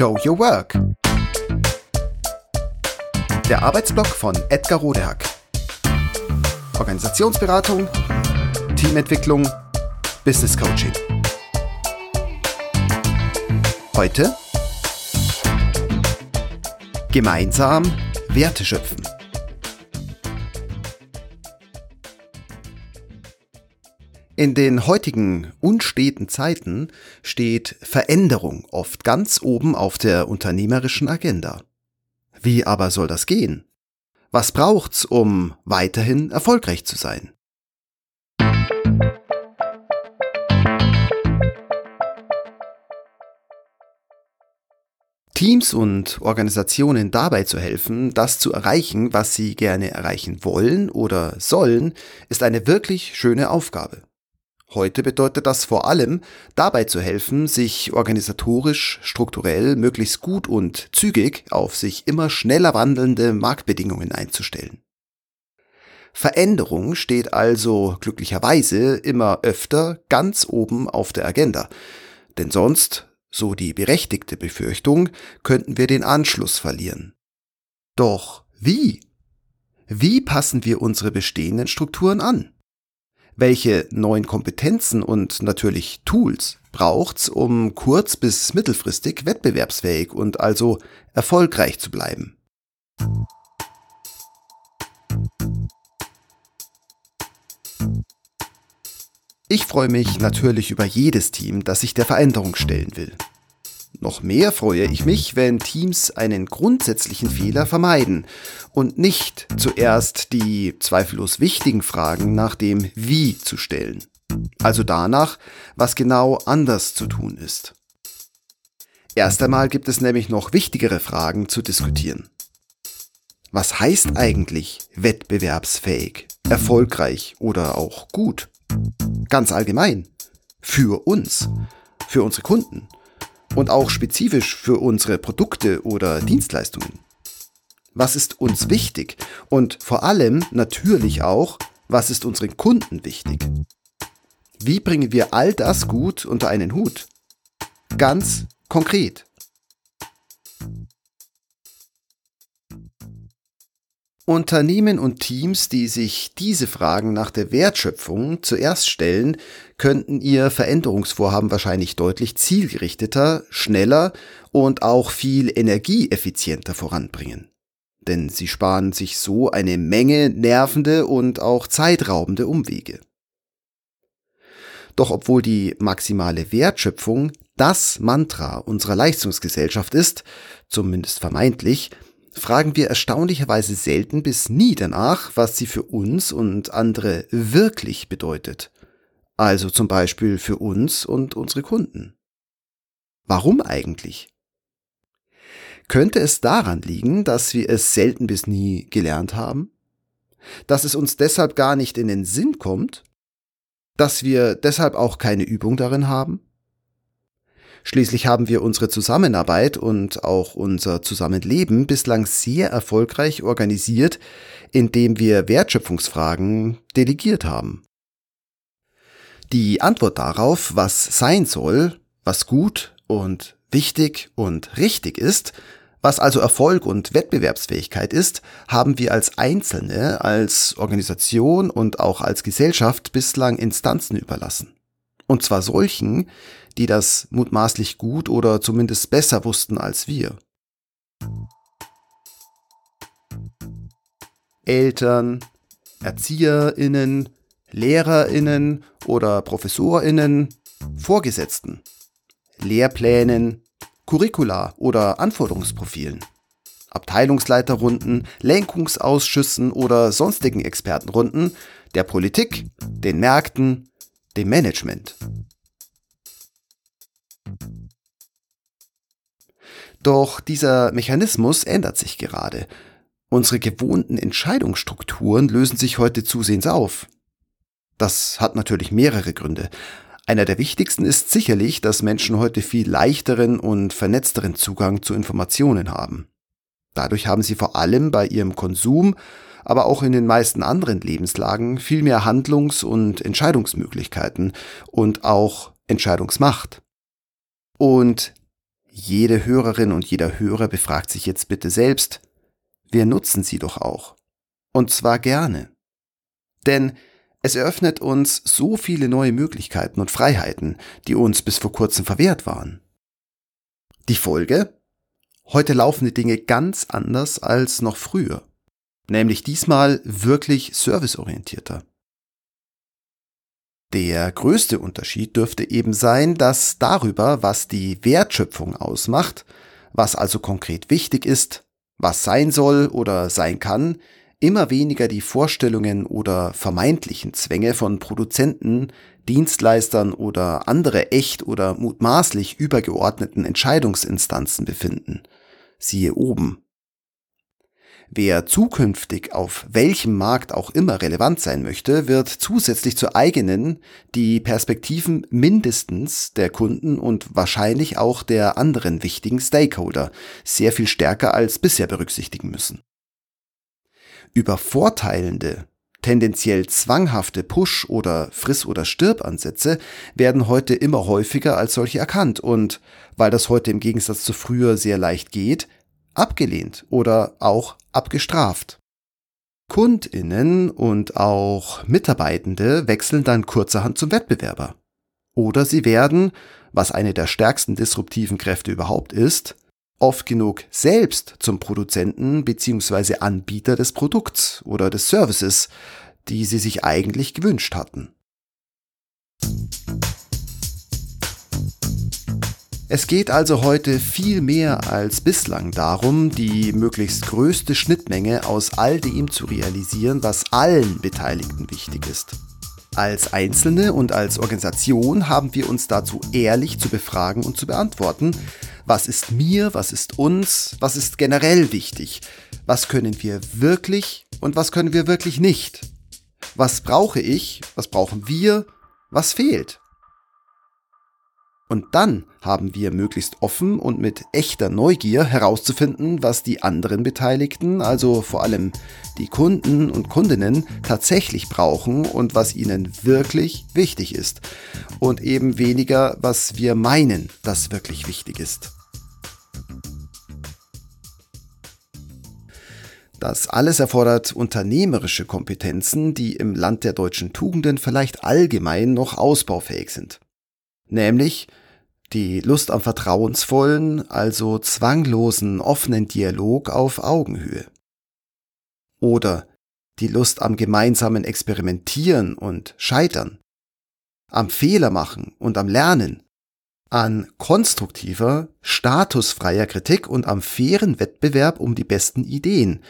Show Your Work. Der Arbeitsblock von Edgar Rodehack. Organisationsberatung, Teamentwicklung, Business Coaching. Heute gemeinsam Werte schöpfen. In den heutigen unsteten Zeiten steht Veränderung oft ganz oben auf der unternehmerischen Agenda. Wie aber soll das gehen? Was braucht's, um weiterhin erfolgreich zu sein? Teams und Organisationen dabei zu helfen, das zu erreichen, was sie gerne erreichen wollen oder sollen, ist eine wirklich schöne Aufgabe. Heute bedeutet das vor allem, dabei zu helfen, sich organisatorisch, strukturell möglichst gut und zügig auf sich immer schneller wandelnde Marktbedingungen einzustellen. Veränderung steht also glücklicherweise immer öfter ganz oben auf der Agenda, denn sonst, so die berechtigte Befürchtung, könnten wir den Anschluss verlieren. Doch wie? Wie passen wir unsere bestehenden Strukturen an? Welche neuen Kompetenzen und natürlich Tools braucht's, um kurz- bis mittelfristig wettbewerbsfähig und also erfolgreich zu bleiben. Ich freue mich natürlich über jedes Team, das sich der Veränderung stellen will. Noch mehr freue ich mich, wenn Teams einen grundsätzlichen Fehler vermeiden und nicht zuerst die zweifellos wichtigen Fragen nach dem Wie zu stellen. Also danach, was genau anders zu tun ist. Erst einmal gibt es nämlich noch wichtigere Fragen zu diskutieren. Was heißt eigentlich wettbewerbsfähig, erfolgreich oder auch gut? Ganz allgemein. Für uns, für unsere Kunden und auch spezifisch für unsere Produkte oder Dienstleistungen. Was ist uns wichtig? Und vor allem natürlich auch, was ist unseren Kunden wichtig? Wie bringen wir all das gut unter einen Hut? Ganz konkret. Unternehmen und Teams, die sich diese Fragen nach der Wertschöpfung zuerst stellen, könnten ihr Veränderungsvorhaben wahrscheinlich deutlich zielgerichteter, schneller und auch viel energieeffizienter voranbringen. Denn sie sparen sich so eine Menge nervende und auch zeitraubende Umwege. Doch obwohl die maximale Wertschöpfung das Mantra unserer Leistungsgesellschaft ist, zumindest vermeintlich, fragen wir erstaunlicherweise selten bis nie danach, was sie für uns und andere wirklich bedeutet. Also zum Beispiel für uns und unsere Kunden. Warum eigentlich? Könnte es daran liegen, dass wir es selten bis nie gelernt haben? Dass es uns deshalb gar nicht in den Sinn kommt? Dass wir deshalb auch keine Übung darin haben? Schließlich haben wir unsere Zusammenarbeit und auch unser Zusammenleben bislang sehr erfolgreich organisiert, indem wir Wertschöpfungsfragen delegiert haben. Die Antwort darauf, was sein soll, was gut und wichtig und richtig ist, was also Erfolg und Wettbewerbsfähigkeit ist, haben wir als Einzelne, als Organisation und auch als Gesellschaft bislang Instanzen überlassen. Und zwar solchen, die das mutmaßlich gut oder zumindest besser wussten als wir. Eltern, Erzieherinnen, Lehrerinnen oder Professorinnen, Vorgesetzten, Lehrplänen, Curricula oder Anforderungsprofilen, Abteilungsleiterrunden, Lenkungsausschüssen oder sonstigen Expertenrunden, der Politik, den Märkten, dem Management. Doch dieser Mechanismus ändert sich gerade. Unsere gewohnten Entscheidungsstrukturen lösen sich heute zusehends auf. Das hat natürlich mehrere Gründe. Einer der wichtigsten ist sicherlich, dass Menschen heute viel leichteren und vernetzteren Zugang zu Informationen haben. Dadurch haben sie vor allem bei ihrem Konsum, aber auch in den meisten anderen Lebenslagen viel mehr Handlungs- und Entscheidungsmöglichkeiten und auch Entscheidungsmacht. Und jede Hörerin und jeder Hörer befragt sich jetzt bitte selbst, wir nutzen sie doch auch. Und zwar gerne. Denn es eröffnet uns so viele neue Möglichkeiten und Freiheiten, die uns bis vor kurzem verwehrt waren. Die Folge? Heute laufen die Dinge ganz anders als noch früher. Nämlich diesmal wirklich serviceorientierter. Der größte Unterschied dürfte eben sein, dass darüber, was die Wertschöpfung ausmacht, was also konkret wichtig ist, was sein soll oder sein kann, immer weniger die Vorstellungen oder vermeintlichen Zwänge von Produzenten, Dienstleistern oder andere echt oder mutmaßlich übergeordneten Entscheidungsinstanzen befinden. Siehe oben. Wer zukünftig auf welchem Markt auch immer relevant sein möchte, wird zusätzlich zur eigenen die Perspektiven mindestens der Kunden und wahrscheinlich auch der anderen wichtigen Stakeholder sehr viel stärker als bisher berücksichtigen müssen. Übervorteilende, tendenziell zwanghafte Push- oder Friss- oder Stirb-Ansätze werden heute immer häufiger als solche erkannt und, weil das heute im Gegensatz zu früher sehr leicht geht, abgelehnt oder auch abgestraft. Kundinnen und auch Mitarbeitende wechseln dann kurzerhand zum Wettbewerber. Oder sie werden, was eine der stärksten disruptiven Kräfte überhaupt ist, oft genug selbst zum Produzenten bzw. Anbieter des Produkts oder des Services, die sie sich eigentlich gewünscht hatten. Es geht also heute viel mehr als bislang darum, die möglichst größte Schnittmenge aus all dem zu realisieren, was allen Beteiligten wichtig ist. Als Einzelne und als Organisation haben wir uns dazu ehrlich zu befragen und zu beantworten, was ist mir, was ist uns, was ist generell wichtig, was können wir wirklich und was können wir wirklich nicht, was brauche ich, was brauchen wir, was fehlt. Und dann haben wir möglichst offen und mit echter Neugier herauszufinden, was die anderen Beteiligten, also vor allem die Kunden und Kundinnen, tatsächlich brauchen und was ihnen wirklich wichtig ist. Und eben weniger, was wir meinen, das wirklich wichtig ist. Das alles erfordert unternehmerische Kompetenzen, die im Land der deutschen Tugenden vielleicht allgemein noch ausbaufähig sind. Nämlich die Lust am vertrauensvollen, also zwanglosen, offenen Dialog auf Augenhöhe. Oder die Lust am gemeinsamen Experimentieren und Scheitern, am Fehler machen und am Lernen, an konstruktiver, statusfreier Kritik und am fairen Wettbewerb um die besten Ideen.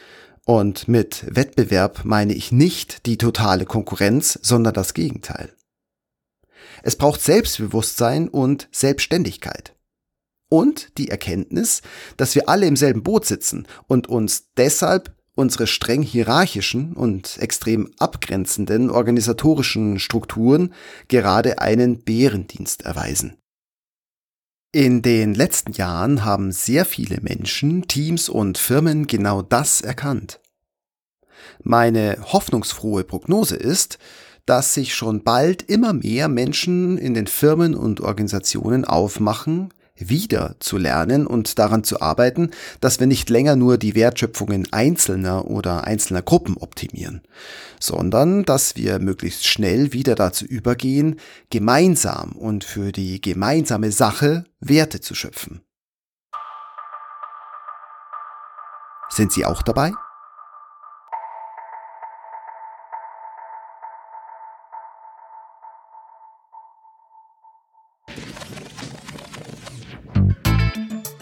Und mit Wettbewerb meine ich nicht die totale Konkurrenz, sondern das Gegenteil. Es braucht Selbstbewusstsein und Selbstständigkeit. Und die Erkenntnis, dass wir alle im selben Boot sitzen und uns deshalb unsere streng hierarchischen und extrem abgrenzenden organisatorischen Strukturen gerade einen Bärendienst erweisen. In den letzten Jahren haben sehr viele Menschen, Teams und Firmen genau das erkannt. Meine hoffnungsfrohe Prognose ist, dass sich schon bald immer mehr Menschen in den Firmen und Organisationen aufmachen, wieder zu lernen und daran zu arbeiten, dass wir nicht länger nur die Wertschöpfungen einzelner oder einzelner Gruppen optimieren, sondern dass wir möglichst schnell wieder dazu übergehen, gemeinsam und für die gemeinsame Sache Werte zu schöpfen. Sind Sie auch dabei?